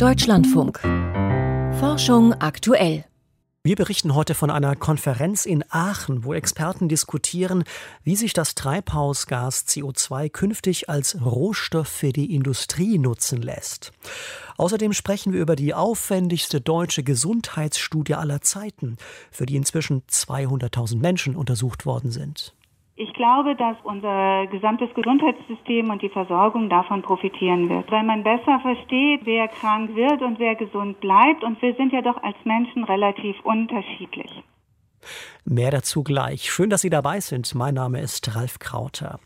Deutschlandfunk. Forschung aktuell. Wir berichten heute von einer Konferenz in Aachen, wo Experten diskutieren, wie sich das Treibhausgas CO2 künftig als Rohstoff für die Industrie nutzen lässt. Außerdem sprechen wir über die aufwendigste deutsche Gesundheitsstudie aller Zeiten, für die inzwischen 200.000 Menschen untersucht worden sind. Ich glaube, dass unser gesamtes Gesundheitssystem und die Versorgung davon profitieren wird, weil man besser versteht, wer krank wird und wer gesund bleibt. Und wir sind ja doch als Menschen relativ unterschiedlich. Mehr dazu gleich. Schön, dass Sie dabei sind. Mein Name ist Ralf Krauter.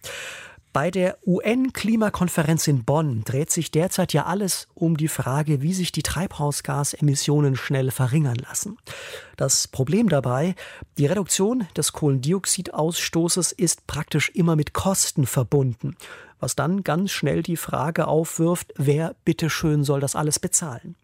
Bei der UN-Klimakonferenz in Bonn dreht sich derzeit ja alles um die Frage, wie sich die Treibhausgasemissionen schnell verringern lassen. Das Problem dabei, die Reduktion des Kohlendioxidausstoßes ist praktisch immer mit Kosten verbunden, was dann ganz schnell die Frage aufwirft, wer bitteschön soll das alles bezahlen.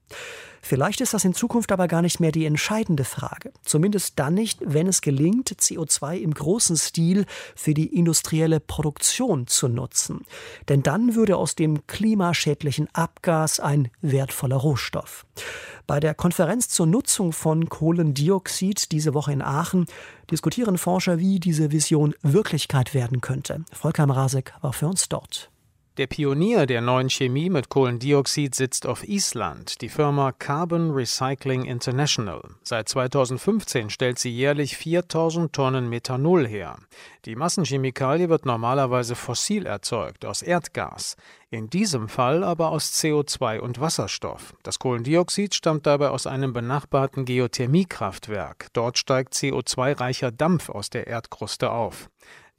Vielleicht ist das in Zukunft aber gar nicht mehr die entscheidende Frage. Zumindest dann nicht, wenn es gelingt, CO2 im großen Stil für die industrielle Produktion zu nutzen. Denn dann würde aus dem klimaschädlichen Abgas ein wertvoller Rohstoff. Bei der Konferenz zur Nutzung von Kohlendioxid diese Woche in Aachen diskutieren Forscher, wie diese Vision Wirklichkeit werden könnte. Volker Mrazek war für uns dort. Der Pionier der neuen Chemie mit Kohlendioxid sitzt auf Island, die Firma Carbon Recycling International. Seit 2015 stellt sie jährlich 4000 Tonnen Methanol her. Die Massenchemikalie wird normalerweise fossil erzeugt, aus Erdgas. In diesem Fall aber aus CO2 und Wasserstoff. Das Kohlendioxid stammt dabei aus einem benachbarten Geothermiekraftwerk. Dort steigt CO2-reicher Dampf aus der Erdkruste auf.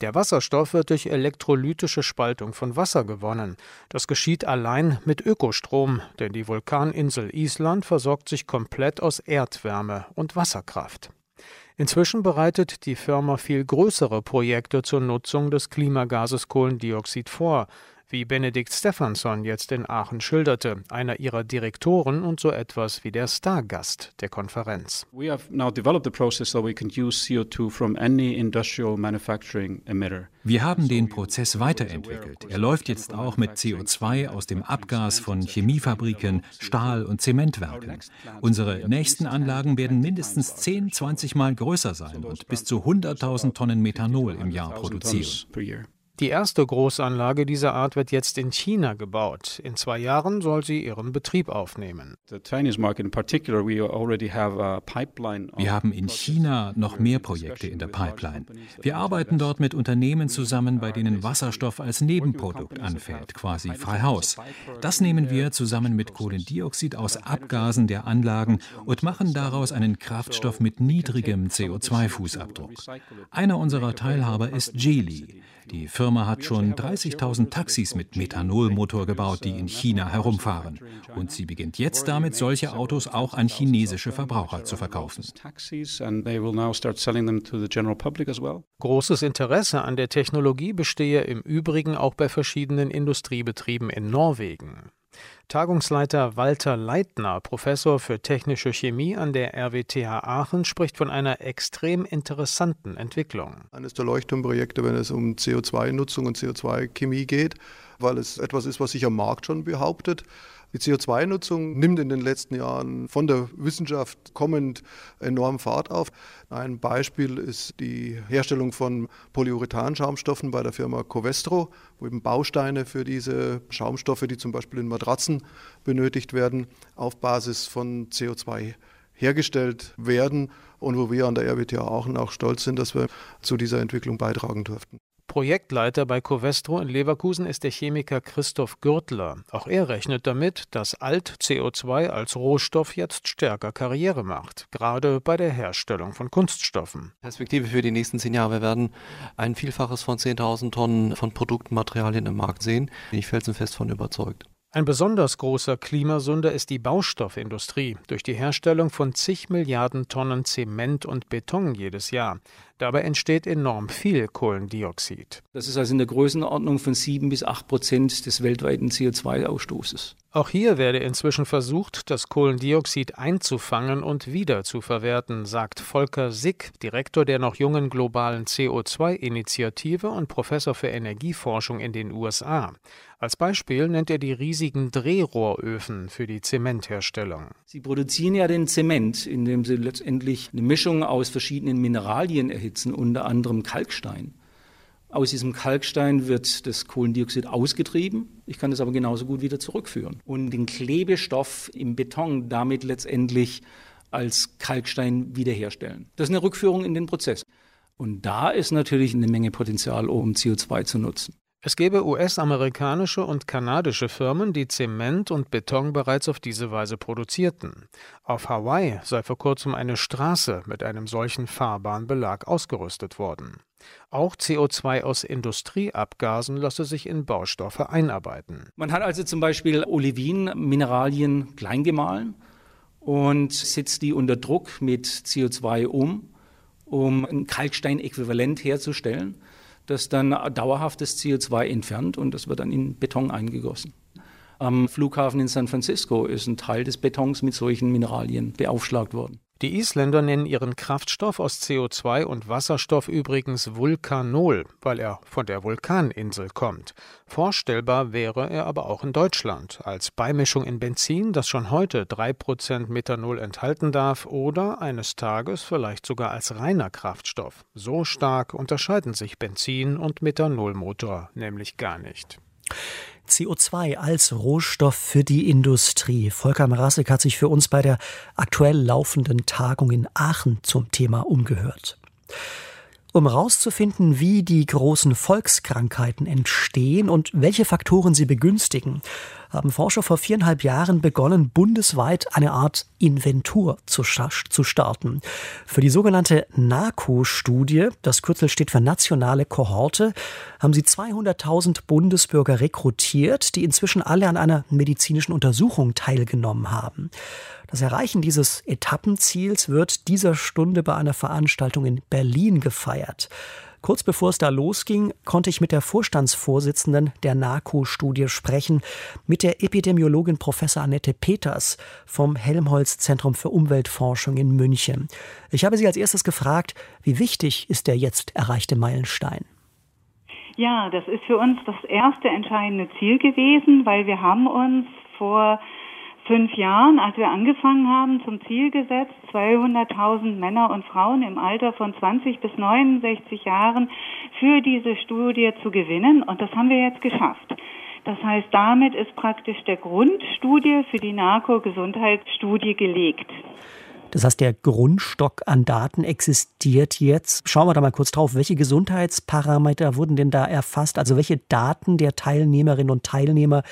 Der Wasserstoff wird durch elektrolytische Spaltung von Wasser gewonnen. Das geschieht allein mit Ökostrom, denn die Vulkaninsel Island versorgt sich komplett aus Erdwärme und Wasserkraft. Inzwischen bereitet die Firma viel größere Projekte zur Nutzung des Klimagases Kohlendioxid vor, wie Benedikt Stefansson jetzt in Aachen schilderte, einer ihrer Direktoren und so etwas wie der Stargast der Konferenz. We have now developed the process so we can use CO2 from any industrial manufacturing emitter. Wir haben den Prozess weiterentwickelt. Er läuft jetzt auch mit CO2 aus dem Abgas von Chemiefabriken, Stahl- und Zementwerken. Unsere nächsten Anlagen werden mindestens 10, 20 Mal größer sein und bis zu 100.000 Tonnen Methanol im Jahr produzieren. Die erste Großanlage dieser Art wird jetzt in China gebaut. In zwei Jahren soll sie ihren Betrieb aufnehmen. Wir haben in China noch mehr Projekte in der Pipeline. Wir arbeiten dort mit Unternehmen zusammen, bei denen Wasserstoff als Nebenprodukt anfällt, quasi frei Haus. Das nehmen wir zusammen mit Kohlendioxid aus Abgasen der Anlagen und machen daraus einen Kraftstoff mit niedrigem CO2-Fußabdruck. Einer unserer Teilhaber ist Geely. Die Firma hat schon 30.000 Taxis mit Methanolmotor gebaut, die in China herumfahren. Und sie beginnt jetzt damit, solche Autos auch an chinesische Verbraucher zu verkaufen. Großes Interesse an der Technologie bestehe im Übrigen auch bei verschiedenen Industriebetrieben in Norwegen. Tagungsleiter Walter Leitner, Professor für technische Chemie an der RWTH Aachen, spricht von einer extrem interessanten Entwicklung. Eines der Leuchtturmprojekte, wenn es um CO2-Nutzung und CO2-Chemie geht, weil es etwas ist, was sich am Markt schon behauptet. Die CO2-Nutzung nimmt in den letzten Jahren von der Wissenschaft kommend enorm Fahrt auf. Ein Beispiel ist die Herstellung von Polyurethan-Schaumstoffen bei der Firma Covestro, wo eben Bausteine für diese Schaumstoffe, die zum Beispiel in Matratzen benötigt werden, auf Basis von CO2 hergestellt werden und wo wir an der RWTH Aachen auch stolz sind, dass wir zu dieser Entwicklung beitragen durften. Projektleiter bei Covestro in Leverkusen ist der Chemiker Christoph Gürtler. Auch er rechnet damit, dass Alt-CO2 als Rohstoff jetzt stärker Karriere macht, gerade bei der Herstellung von Kunststoffen. Perspektive für die nächsten zehn Jahre. Wir werden ein Vielfaches von 10.000 Tonnen von Produktmaterialien im Markt sehen. Bin ich felsenfest von überzeugt. Ein besonders großer Klimasünder ist die Baustoffindustrie durch die Herstellung von zig Milliarden Tonnen Zement und Beton jedes Jahr. Dabei entsteht enorm viel Kohlendioxid. Das ist also in der Größenordnung von sieben bis acht Prozent des weltweiten CO2-Ausstoßes. Auch hier werde inzwischen versucht, das Kohlendioxid einzufangen und wieder zu verwerten, sagt Volker Sick, Direktor der noch jungen globalen CO2-Initiative und Professor für Energieforschung in den USA. Als Beispiel nennt er die riesigen Drehrohröfen für die Zementherstellung. Sie produzieren ja den Zement, indem sie letztendlich eine Mischung aus verschiedenen Mineralien erhitzen, unter anderem Kalkstein. Aus diesem Kalkstein wird das Kohlendioxid ausgetrieben. Ich kann es aber genauso gut wieder zurückführen und den Klebestoff im Beton damit letztendlich als Kalkstein wiederherstellen. Das ist eine Rückführung in den Prozess. Und da ist natürlich eine Menge Potenzial, um CO2 zu nutzen. Es gäbe US-amerikanische und kanadische Firmen, die Zement und Beton bereits auf diese Weise produzierten. Auf Hawaii sei vor kurzem eine Straße mit einem solchen Fahrbahnbelag ausgerüstet worden. Auch CO2 aus Industrieabgasen lasse sich in Baustoffe einarbeiten. Man hat also zum Beispiel Olivin-Mineralien klein gemahlen und setzt die unter Druck mit CO2 um, um ein Kalksteinäquivalent herzustellen das dann dauerhaftes CO2 entfernt und das wird dann in Beton eingegossen. Am Flughafen in San Francisco ist ein Teil des Betons mit solchen Mineralien beaufschlagt worden. Die Isländer nennen ihren Kraftstoff aus CO2 und Wasserstoff übrigens Vulkanol, weil er von der Vulkaninsel kommt. Vorstellbar wäre er aber auch in Deutschland, als Beimischung in Benzin, das schon heute 3% Methanol enthalten darf, oder eines Tages vielleicht sogar als reiner Kraftstoff. So stark unterscheiden sich Benzin und Methanolmotor nämlich gar nicht. CO2 als Rohstoff für die Industrie. Volker Marassek hat sich für uns bei der aktuell laufenden Tagung in Aachen zum Thema umgehört. Um herauszufinden, wie die großen Volkskrankheiten entstehen und welche Faktoren sie begünstigen, haben Forscher vor viereinhalb Jahren begonnen, bundesweit eine Art Inventur zu, zu starten. Für die sogenannte NACO-Studie, das Kürzel steht für nationale Kohorte, haben sie 200.000 Bundesbürger rekrutiert, die inzwischen alle an einer medizinischen Untersuchung teilgenommen haben. Das Erreichen dieses Etappenziels wird dieser Stunde bei einer Veranstaltung in Berlin gefeiert. Kurz bevor es da losging, konnte ich mit der Vorstandsvorsitzenden der NACO-Studie sprechen, mit der Epidemiologin Professor Annette Peters vom Helmholtz Zentrum für Umweltforschung in München. Ich habe sie als erstes gefragt, wie wichtig ist der jetzt erreichte Meilenstein? Ja, das ist für uns das erste entscheidende Ziel gewesen, weil wir haben uns vor fünf Jahren, als wir angefangen haben, zum Ziel gesetzt, 200.000 Männer und Frauen im Alter von 20 bis 69 Jahren für diese Studie zu gewinnen. Und das haben wir jetzt geschafft. Das heißt, damit ist praktisch der Grundstudie für die Narko-Gesundheitsstudie gelegt. Das heißt, der Grundstock an Daten existiert jetzt. Schauen wir da mal kurz drauf. Welche Gesundheitsparameter wurden denn da erfasst? Also welche Daten der Teilnehmerinnen und Teilnehmer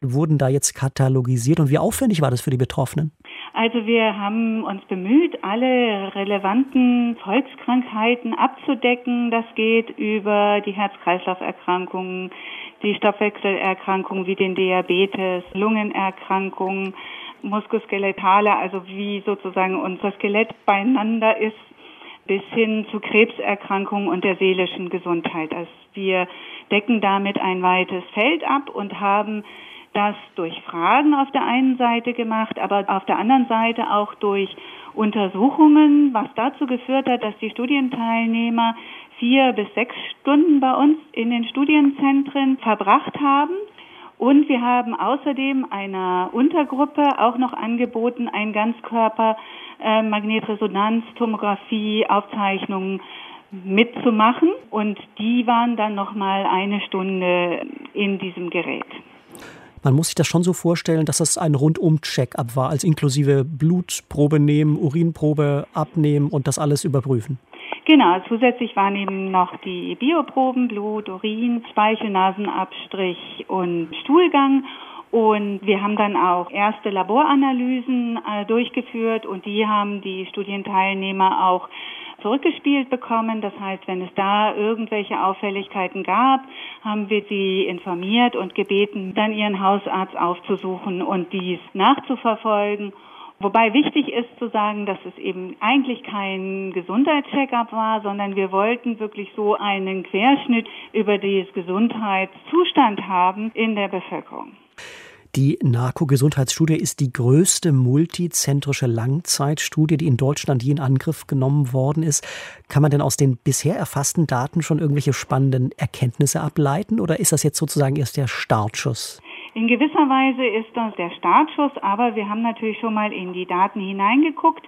wurden da jetzt katalogisiert und wie aufwendig war das für die Betroffenen? Also wir haben uns bemüht, alle relevanten Volkskrankheiten abzudecken. Das geht über die Herz-Kreislauf-Erkrankungen, die Stoffwechselerkrankungen wie den Diabetes, Lungenerkrankungen, muskuloskeletale, also wie sozusagen unser Skelett beieinander ist, bis hin zu Krebserkrankungen und der seelischen Gesundheit. Also wir decken damit ein weites Feld ab und haben das durch Fragen auf der einen Seite gemacht, aber auf der anderen Seite auch durch Untersuchungen, was dazu geführt hat, dass die Studienteilnehmer vier bis sechs Stunden bei uns in den Studienzentren verbracht haben und wir haben außerdem einer Untergruppe auch noch angeboten, ein Ganzkörper äh, Magnetresonanztomographie Aufzeichnungen mitzumachen und die waren dann noch mal eine Stunde in diesem Gerät. Man muss sich das schon so vorstellen, dass das ein Rundum-Check-up war, als inklusive Blutprobe nehmen, Urinprobe abnehmen und das alles überprüfen. Genau, zusätzlich waren eben noch die Bioproben, Blut, Urin, Speichel, Nasenabstrich und Stuhlgang. Und wir haben dann auch erste Laboranalysen äh, durchgeführt und die haben die Studienteilnehmer auch zurückgespielt bekommen. Das heißt, wenn es da irgendwelche Auffälligkeiten gab, haben wir sie informiert und gebeten, dann ihren Hausarzt aufzusuchen und dies nachzuverfolgen. Wobei wichtig ist zu sagen, dass es eben eigentlich kein Gesundheitscheckup war, sondern wir wollten wirklich so einen Querschnitt über den Gesundheitszustand haben in der Bevölkerung. Die NARCO-Gesundheitsstudie ist die größte multizentrische Langzeitstudie, die in Deutschland je in Angriff genommen worden ist. Kann man denn aus den bisher erfassten Daten schon irgendwelche spannenden Erkenntnisse ableiten oder ist das jetzt sozusagen erst der Startschuss? In gewisser Weise ist das der Startschuss, aber wir haben natürlich schon mal in die Daten hineingeguckt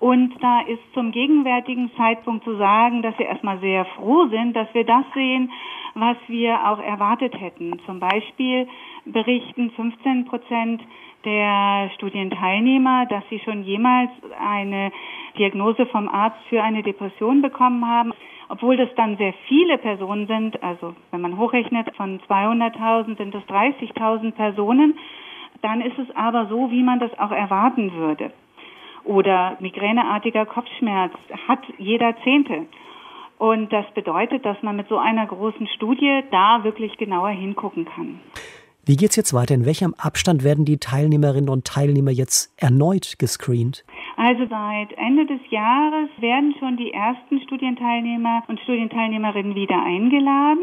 und da ist zum gegenwärtigen Zeitpunkt zu sagen, dass wir erstmal sehr froh sind, dass wir das sehen, was wir auch erwartet hätten. Zum Beispiel berichten 15 Prozent der Studienteilnehmer, dass sie schon jemals eine Diagnose vom Arzt für eine Depression bekommen haben. Obwohl das dann sehr viele Personen sind, also wenn man hochrechnet, von 200.000 sind es 30.000 Personen, dann ist es aber so, wie man das auch erwarten würde. Oder migräneartiger Kopfschmerz hat jeder Zehnte. Und das bedeutet, dass man mit so einer großen Studie da wirklich genauer hingucken kann. Wie geht es jetzt weiter? In welchem Abstand werden die Teilnehmerinnen und Teilnehmer jetzt erneut gescreent? Also seit Ende des Jahres werden schon die ersten Studienteilnehmer und Studienteilnehmerinnen wieder eingeladen.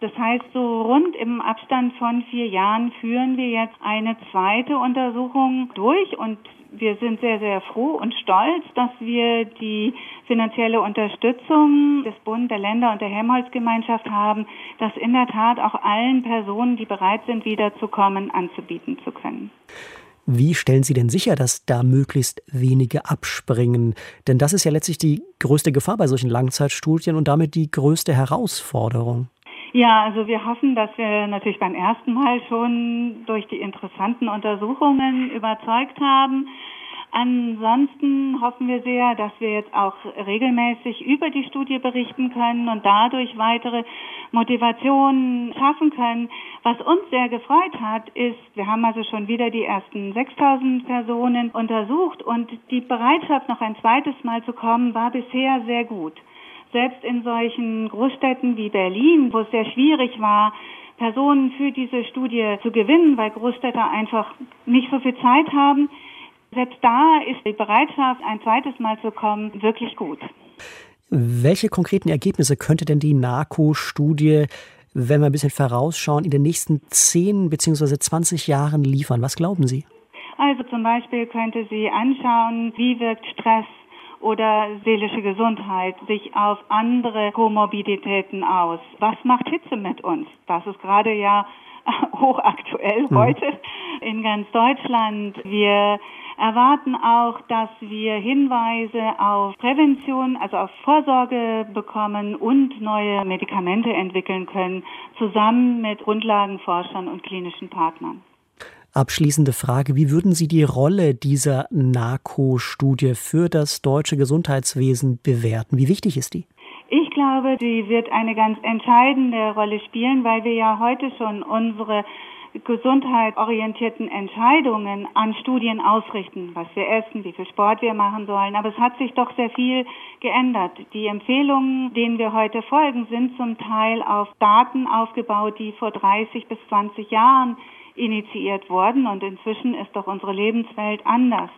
Das heißt, so rund im Abstand von vier Jahren führen wir jetzt eine zweite Untersuchung durch und wir sind sehr, sehr froh und stolz, dass wir die finanzielle Unterstützung des Bund, der Länder und der Helmholtz-Gemeinschaft haben, das in der Tat auch allen Personen, die bereit sind, wiederzukommen, anzubieten zu können. Wie stellen Sie denn sicher, dass da möglichst wenige abspringen? Denn das ist ja letztlich die größte Gefahr bei solchen Langzeitstudien und damit die größte Herausforderung. Ja, also wir hoffen, dass wir natürlich beim ersten Mal schon durch die interessanten Untersuchungen überzeugt haben. Ansonsten hoffen wir sehr, dass wir jetzt auch regelmäßig über die Studie berichten können und dadurch weitere Motivationen schaffen können. Was uns sehr gefreut hat, ist, wir haben also schon wieder die ersten 6000 Personen untersucht und die Bereitschaft, noch ein zweites Mal zu kommen, war bisher sehr gut selbst in solchen Großstädten wie Berlin, wo es sehr schwierig war, Personen für diese Studie zu gewinnen, weil Großstädter einfach nicht so viel Zeit haben. Selbst da ist die Bereitschaft, ein zweites Mal zu kommen, wirklich gut. Welche konkreten Ergebnisse könnte denn die NARCO-Studie, wenn wir ein bisschen vorausschauen, in den nächsten 10 bzw. 20 Jahren liefern? Was glauben Sie? Also zum Beispiel könnte sie anschauen, wie wirkt Stress oder seelische Gesundheit sich auf andere Komorbiditäten aus? Was macht Hitze mit uns? Das ist gerade ja hochaktuell mhm. heute in ganz Deutschland. Wir erwarten auch, dass wir Hinweise auf Prävention, also auf Vorsorge bekommen und neue Medikamente entwickeln können, zusammen mit Grundlagenforschern und klinischen Partnern. Abschließende Frage, wie würden Sie die Rolle dieser NARCO-Studie für das deutsche Gesundheitswesen bewerten? Wie wichtig ist die? Ich glaube, die wird eine ganz entscheidende Rolle spielen, weil wir ja heute schon unsere gesundheitsorientierten Entscheidungen an Studien ausrichten, was wir essen, wie viel Sport wir machen sollen. Aber es hat sich doch sehr viel geändert. Die Empfehlungen, denen wir heute folgen, sind zum Teil auf Daten aufgebaut, die vor 30 bis 20 Jahren initiiert worden und inzwischen ist doch unsere Lebenswelt anders.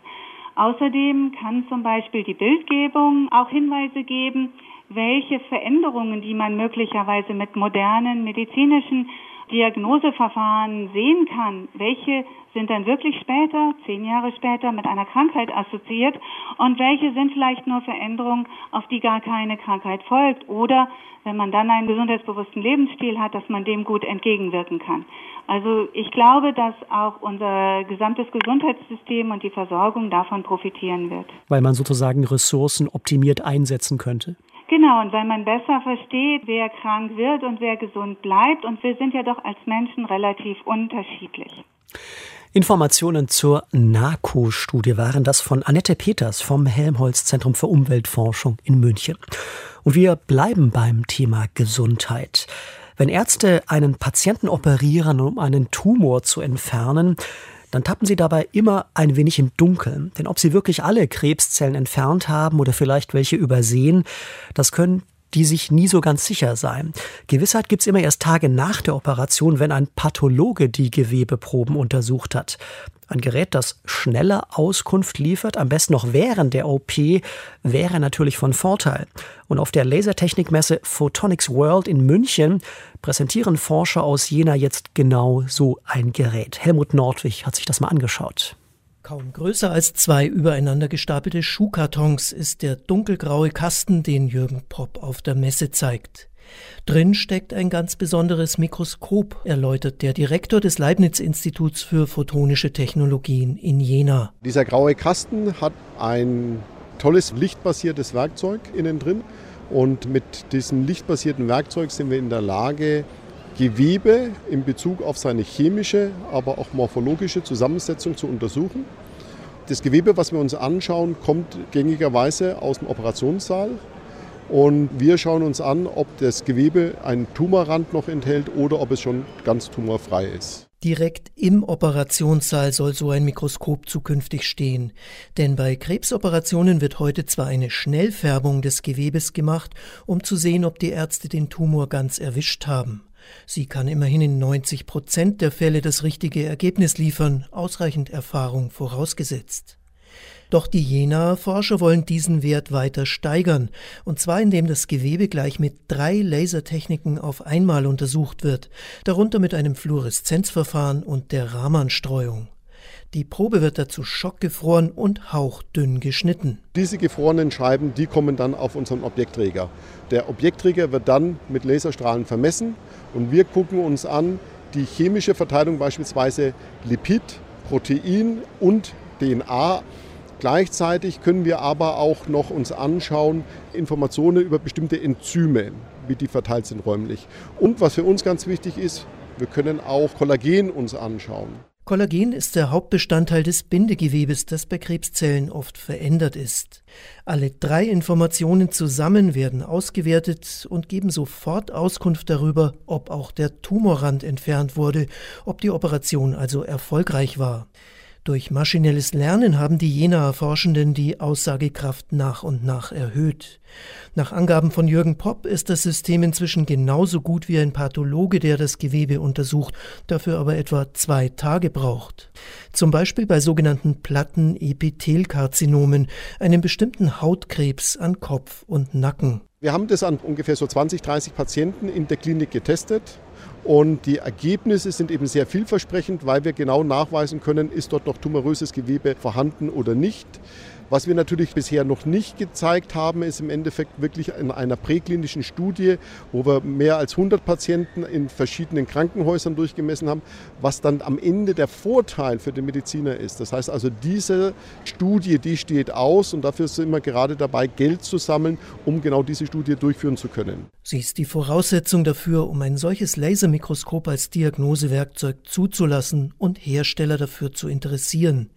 Außerdem kann zum Beispiel die Bildgebung auch Hinweise geben, welche Veränderungen, die man möglicherweise mit modernen medizinischen Diagnoseverfahren sehen kann, welche sind dann wirklich später, zehn Jahre später, mit einer Krankheit assoziiert und welche sind vielleicht nur Veränderungen, auf die gar keine Krankheit folgt oder wenn man dann einen gesundheitsbewussten Lebensstil hat, dass man dem gut entgegenwirken kann. Also ich glaube, dass auch unser gesamtes Gesundheitssystem und die Versorgung davon profitieren wird. Weil man sozusagen Ressourcen optimiert einsetzen könnte. Genau, und weil man besser versteht, wer krank wird und wer gesund bleibt. Und wir sind ja doch als Menschen relativ unterschiedlich. Informationen zur NARCO-Studie waren das von Annette Peters vom Helmholtz-Zentrum für Umweltforschung in München. Und wir bleiben beim Thema Gesundheit. Wenn Ärzte einen Patienten operieren, um einen Tumor zu entfernen, dann tappen sie dabei immer ein wenig im Dunkeln. Denn ob sie wirklich alle Krebszellen entfernt haben oder vielleicht welche übersehen, das können die sich nie so ganz sicher seien. Gewissheit gibt's immer erst Tage nach der Operation, wenn ein Pathologe die Gewebeproben untersucht hat. Ein Gerät, das schneller Auskunft liefert, am besten noch während der OP, wäre natürlich von Vorteil. Und auf der Lasertechnikmesse Photonics World in München präsentieren Forscher aus Jena jetzt genau so ein Gerät. Helmut Nordwig hat sich das mal angeschaut. Kaum größer als zwei übereinander gestapelte Schuhkartons ist der dunkelgraue Kasten, den Jürgen Popp auf der Messe zeigt. Drin steckt ein ganz besonderes Mikroskop, erläutert der Direktor des Leibniz-Instituts für photonische Technologien in Jena. Dieser graue Kasten hat ein tolles lichtbasiertes Werkzeug innen drin. Und mit diesem lichtbasierten Werkzeug sind wir in der Lage, Gewebe in Bezug auf seine chemische, aber auch morphologische Zusammensetzung zu untersuchen. Das Gewebe, was wir uns anschauen, kommt gängigerweise aus dem Operationssaal und wir schauen uns an, ob das Gewebe einen Tumorrand noch enthält oder ob es schon ganz tumorfrei ist. Direkt im Operationssaal soll so ein Mikroskop zukünftig stehen. Denn bei Krebsoperationen wird heute zwar eine Schnellfärbung des Gewebes gemacht, um zu sehen, ob die Ärzte den Tumor ganz erwischt haben. Sie kann immerhin in 90 Prozent der Fälle das richtige Ergebnis liefern, ausreichend Erfahrung vorausgesetzt. Doch die Jenaer Forscher wollen diesen Wert weiter steigern, und zwar indem das Gewebe gleich mit drei Lasertechniken auf einmal untersucht wird, darunter mit einem Fluoreszenzverfahren und der Raman-Streuung. Die Probe wird dazu schockgefroren und hauchdünn geschnitten. Diese gefrorenen Scheiben, die kommen dann auf unseren Objektträger. Der Objektträger wird dann mit Laserstrahlen vermessen und wir gucken uns an die chemische Verteilung beispielsweise Lipid, Protein und DNA Gleichzeitig können wir aber auch noch uns anschauen, Informationen über bestimmte Enzyme, wie die verteilt sind räumlich. Und was für uns ganz wichtig ist, wir können auch Kollagen uns anschauen. Kollagen ist der Hauptbestandteil des Bindegewebes, das bei Krebszellen oft verändert ist. Alle drei Informationen zusammen werden ausgewertet und geben sofort Auskunft darüber, ob auch der Tumorrand entfernt wurde, ob die Operation also erfolgreich war. Durch maschinelles Lernen haben die Jenaer Forschenden die Aussagekraft nach und nach erhöht. Nach Angaben von Jürgen Popp ist das System inzwischen genauso gut wie ein Pathologe, der das Gewebe untersucht, dafür aber etwa zwei Tage braucht. Zum Beispiel bei sogenannten Plattenepithelkarzinomen, einem bestimmten Hautkrebs an Kopf und Nacken. Wir haben das an ungefähr so 20, 30 Patienten in der Klinik getestet und die Ergebnisse sind eben sehr vielversprechend, weil wir genau nachweisen können, ist dort noch tumoröses Gewebe vorhanden oder nicht. Was wir natürlich bisher noch nicht gezeigt haben, ist im Endeffekt wirklich in einer präklinischen Studie, wo wir mehr als 100 Patienten in verschiedenen Krankenhäusern durchgemessen haben, was dann am Ende der Vorteil für den Mediziner ist. Das heißt also, diese Studie, die steht aus und dafür sind wir gerade dabei, Geld zu sammeln, um genau diese Studie durchführen zu können. Sie ist die Voraussetzung dafür, um ein solches Lasermikroskop als Diagnosewerkzeug zuzulassen und Hersteller dafür zu interessieren.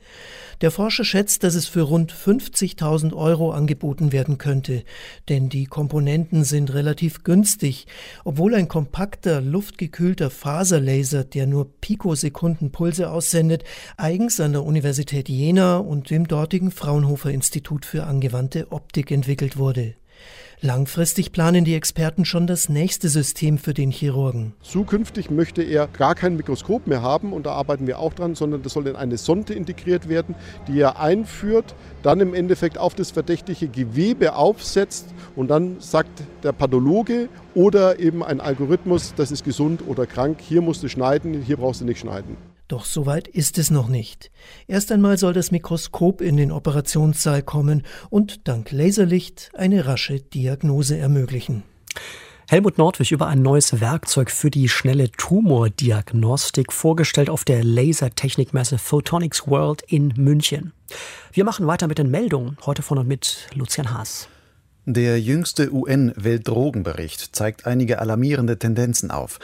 Der Forscher schätzt, dass es für rund 50.000 Euro angeboten werden könnte, denn die Komponenten sind relativ günstig, obwohl ein kompakter, luftgekühlter Faserlaser, der nur Pikosekundenpulse aussendet, eigens an der Universität Jena und dem dortigen Fraunhofer Institut für angewandte Optik entwickelt wurde. Langfristig planen die Experten schon das nächste System für den Chirurgen. Zukünftig möchte er gar kein Mikroskop mehr haben und da arbeiten wir auch dran, sondern das soll in eine Sonde integriert werden, die er einführt, dann im Endeffekt auf das verdächtige Gewebe aufsetzt und dann sagt der Pathologe oder eben ein Algorithmus, das ist gesund oder krank, hier musst du schneiden, hier brauchst du nicht schneiden. Doch so weit ist es noch nicht. Erst einmal soll das Mikroskop in den Operationssaal kommen und dank Laserlicht eine rasche Diagnose ermöglichen. Helmut Nordwig über ein neues Werkzeug für die schnelle Tumordiagnostik, vorgestellt auf der Lasertechnikmesse Photonics World in München. Wir machen weiter mit den Meldungen, heute von und mit Lucian Haas. Der jüngste UN-Weltdrogenbericht zeigt einige alarmierende Tendenzen auf.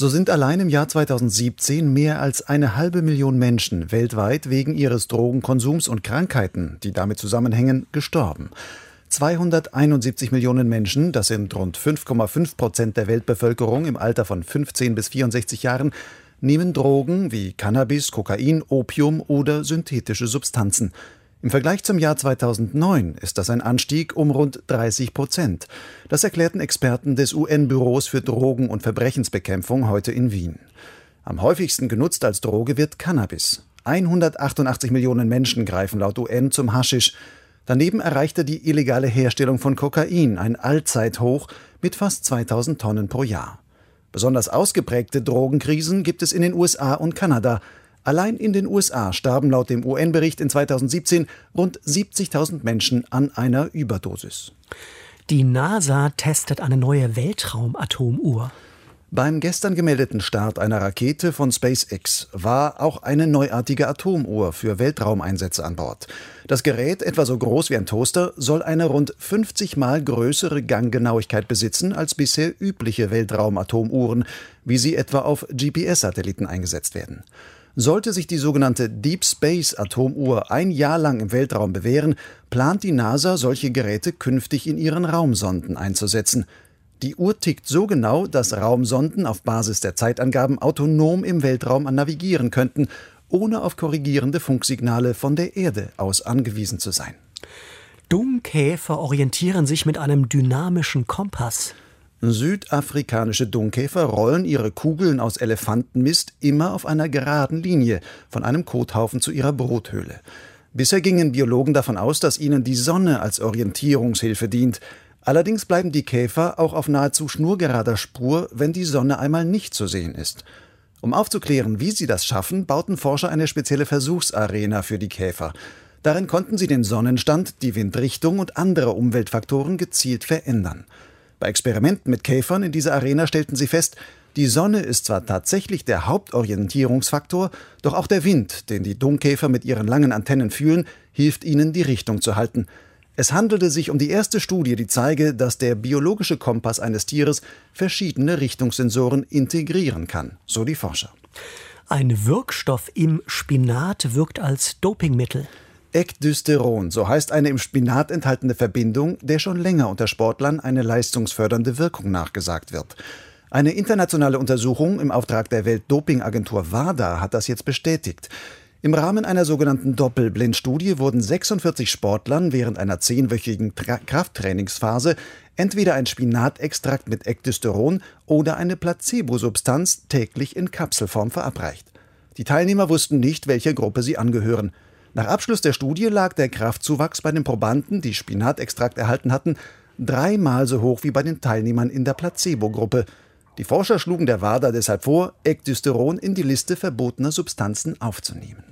So sind allein im Jahr 2017 mehr als eine halbe Million Menschen weltweit wegen ihres Drogenkonsums und Krankheiten, die damit zusammenhängen, gestorben. 271 Millionen Menschen, das sind rund 5,5 Prozent der Weltbevölkerung im Alter von 15 bis 64 Jahren, nehmen Drogen wie Cannabis, Kokain, Opium oder synthetische Substanzen. Im Vergleich zum Jahr 2009 ist das ein Anstieg um rund 30 Prozent. Das erklärten Experten des UN-Büros für Drogen- und Verbrechensbekämpfung heute in Wien. Am häufigsten genutzt als Droge wird Cannabis. 188 Millionen Menschen greifen laut UN zum Haschisch. Daneben erreichte die illegale Herstellung von Kokain ein Allzeithoch mit fast 2000 Tonnen pro Jahr. Besonders ausgeprägte Drogenkrisen gibt es in den USA und Kanada. Allein in den USA starben laut dem UN-Bericht in 2017 rund 70.000 Menschen an einer Überdosis. Die NASA testet eine neue Weltraumatomuhr. Beim gestern gemeldeten Start einer Rakete von SpaceX war auch eine neuartige Atomuhr für Weltraumeinsätze an Bord. Das Gerät, etwa so groß wie ein Toaster, soll eine rund 50 mal größere Ganggenauigkeit besitzen als bisher übliche Weltraumatomuhren, wie sie etwa auf GPS-Satelliten eingesetzt werden. Sollte sich die sogenannte Deep Space Atomuhr ein Jahr lang im Weltraum bewähren, plant die NASA, solche Geräte künftig in ihren Raumsonden einzusetzen. Die Uhr tickt so genau, dass Raumsonden auf Basis der Zeitangaben autonom im Weltraum navigieren könnten, ohne auf korrigierende Funksignale von der Erde aus angewiesen zu sein. Dungkäfer orientieren sich mit einem dynamischen Kompass. Südafrikanische Dungkäfer rollen ihre Kugeln aus Elefantenmist immer auf einer geraden Linie von einem Kothaufen zu ihrer Bruthöhle. Bisher gingen Biologen davon aus, dass ihnen die Sonne als Orientierungshilfe dient. Allerdings bleiben die Käfer auch auf nahezu schnurgerader Spur, wenn die Sonne einmal nicht zu sehen ist. Um aufzuklären, wie sie das schaffen, bauten Forscher eine spezielle Versuchsarena für die Käfer. Darin konnten sie den Sonnenstand, die Windrichtung und andere Umweltfaktoren gezielt verändern. Bei Experimenten mit Käfern in dieser Arena stellten sie fest, die Sonne ist zwar tatsächlich der Hauptorientierungsfaktor, doch auch der Wind, den die Dungkäfer mit ihren langen Antennen fühlen, hilft ihnen, die Richtung zu halten. Es handelte sich um die erste Studie, die zeige, dass der biologische Kompass eines Tieres verschiedene Richtungssensoren integrieren kann, so die Forscher. Ein Wirkstoff im Spinat wirkt als Dopingmittel. Ecdysteron, so heißt eine im Spinat enthaltene Verbindung, der schon länger unter Sportlern eine leistungsfördernde Wirkung nachgesagt wird. Eine internationale Untersuchung im Auftrag der Weltdopingagentur WADA hat das jetzt bestätigt. Im Rahmen einer sogenannten Doppelblindstudie wurden 46 Sportlern während einer zehnwöchigen Tra Krafttrainingsphase entweder ein Spinatextrakt mit Ecdysteron oder eine Placebo-Substanz täglich in Kapselform verabreicht. Die Teilnehmer wussten nicht, welcher Gruppe sie angehören. Nach Abschluss der Studie lag der Kraftzuwachs bei den Probanden, die Spinatextrakt erhalten hatten, dreimal so hoch wie bei den Teilnehmern in der Placebo-Gruppe. Die Forscher schlugen der WADA deshalb vor, Ecdysteron in die Liste verbotener Substanzen aufzunehmen.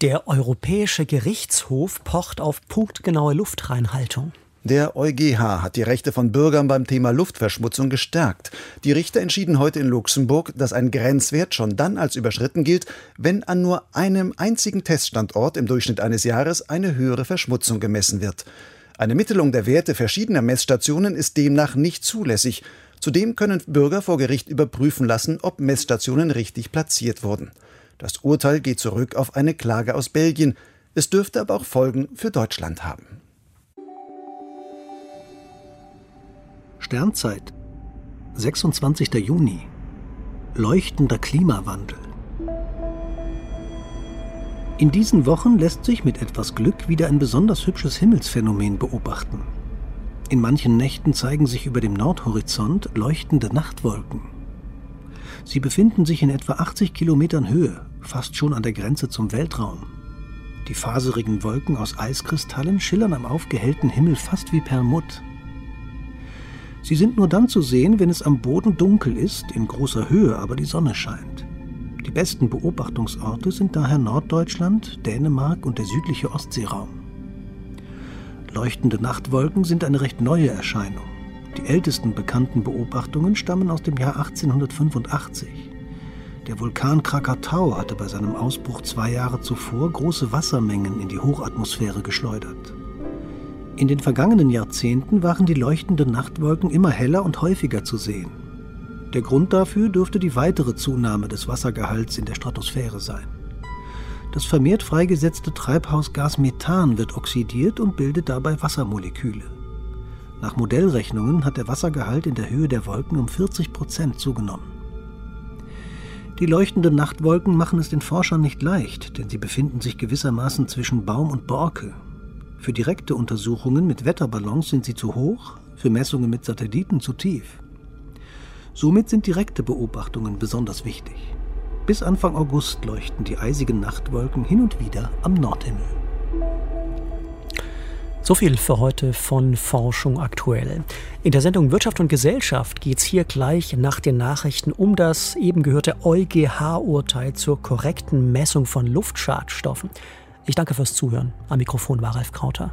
Der Europäische Gerichtshof pocht auf punktgenaue Luftreinhaltung. Der EuGH hat die Rechte von Bürgern beim Thema Luftverschmutzung gestärkt. Die Richter entschieden heute in Luxemburg, dass ein Grenzwert schon dann als überschritten gilt, wenn an nur einem einzigen Teststandort im Durchschnitt eines Jahres eine höhere Verschmutzung gemessen wird. Eine Mittelung der Werte verschiedener Messstationen ist demnach nicht zulässig. Zudem können Bürger vor Gericht überprüfen lassen, ob Messstationen richtig platziert wurden. Das Urteil geht zurück auf eine Klage aus Belgien. Es dürfte aber auch Folgen für Deutschland haben. Sternzeit, 26. Juni. Leuchtender Klimawandel. In diesen Wochen lässt sich mit etwas Glück wieder ein besonders hübsches Himmelsphänomen beobachten. In manchen Nächten zeigen sich über dem Nordhorizont leuchtende Nachtwolken. Sie befinden sich in etwa 80 Kilometern Höhe, fast schon an der Grenze zum Weltraum. Die faserigen Wolken aus Eiskristallen schillern am aufgehellten Himmel fast wie Perlmutt. Sie sind nur dann zu sehen, wenn es am Boden dunkel ist, in großer Höhe aber die Sonne scheint. Die besten Beobachtungsorte sind daher Norddeutschland, Dänemark und der südliche Ostseeraum. Leuchtende Nachtwolken sind eine recht neue Erscheinung. Die ältesten bekannten Beobachtungen stammen aus dem Jahr 1885. Der Vulkan Krakatau hatte bei seinem Ausbruch zwei Jahre zuvor große Wassermengen in die Hochatmosphäre geschleudert. In den vergangenen Jahrzehnten waren die leuchtenden Nachtwolken immer heller und häufiger zu sehen. Der Grund dafür dürfte die weitere Zunahme des Wassergehalts in der Stratosphäre sein. Das vermehrt freigesetzte Treibhausgas Methan wird oxidiert und bildet dabei Wassermoleküle. Nach Modellrechnungen hat der Wassergehalt in der Höhe der Wolken um 40 Prozent zugenommen. Die leuchtenden Nachtwolken machen es den Forschern nicht leicht, denn sie befinden sich gewissermaßen zwischen Baum und Borke. Für direkte Untersuchungen mit Wetterballons sind sie zu hoch, für Messungen mit Satelliten zu tief. Somit sind direkte Beobachtungen besonders wichtig. Bis Anfang August leuchten die eisigen Nachtwolken hin und wieder am Nordhimmel. So viel für heute von Forschung aktuell. In der Sendung Wirtschaft und Gesellschaft geht es hier gleich nach den Nachrichten um das eben gehörte EuGH-Urteil zur korrekten Messung von Luftschadstoffen. Ich danke fürs Zuhören. Am Mikrofon war Ralf Krauter.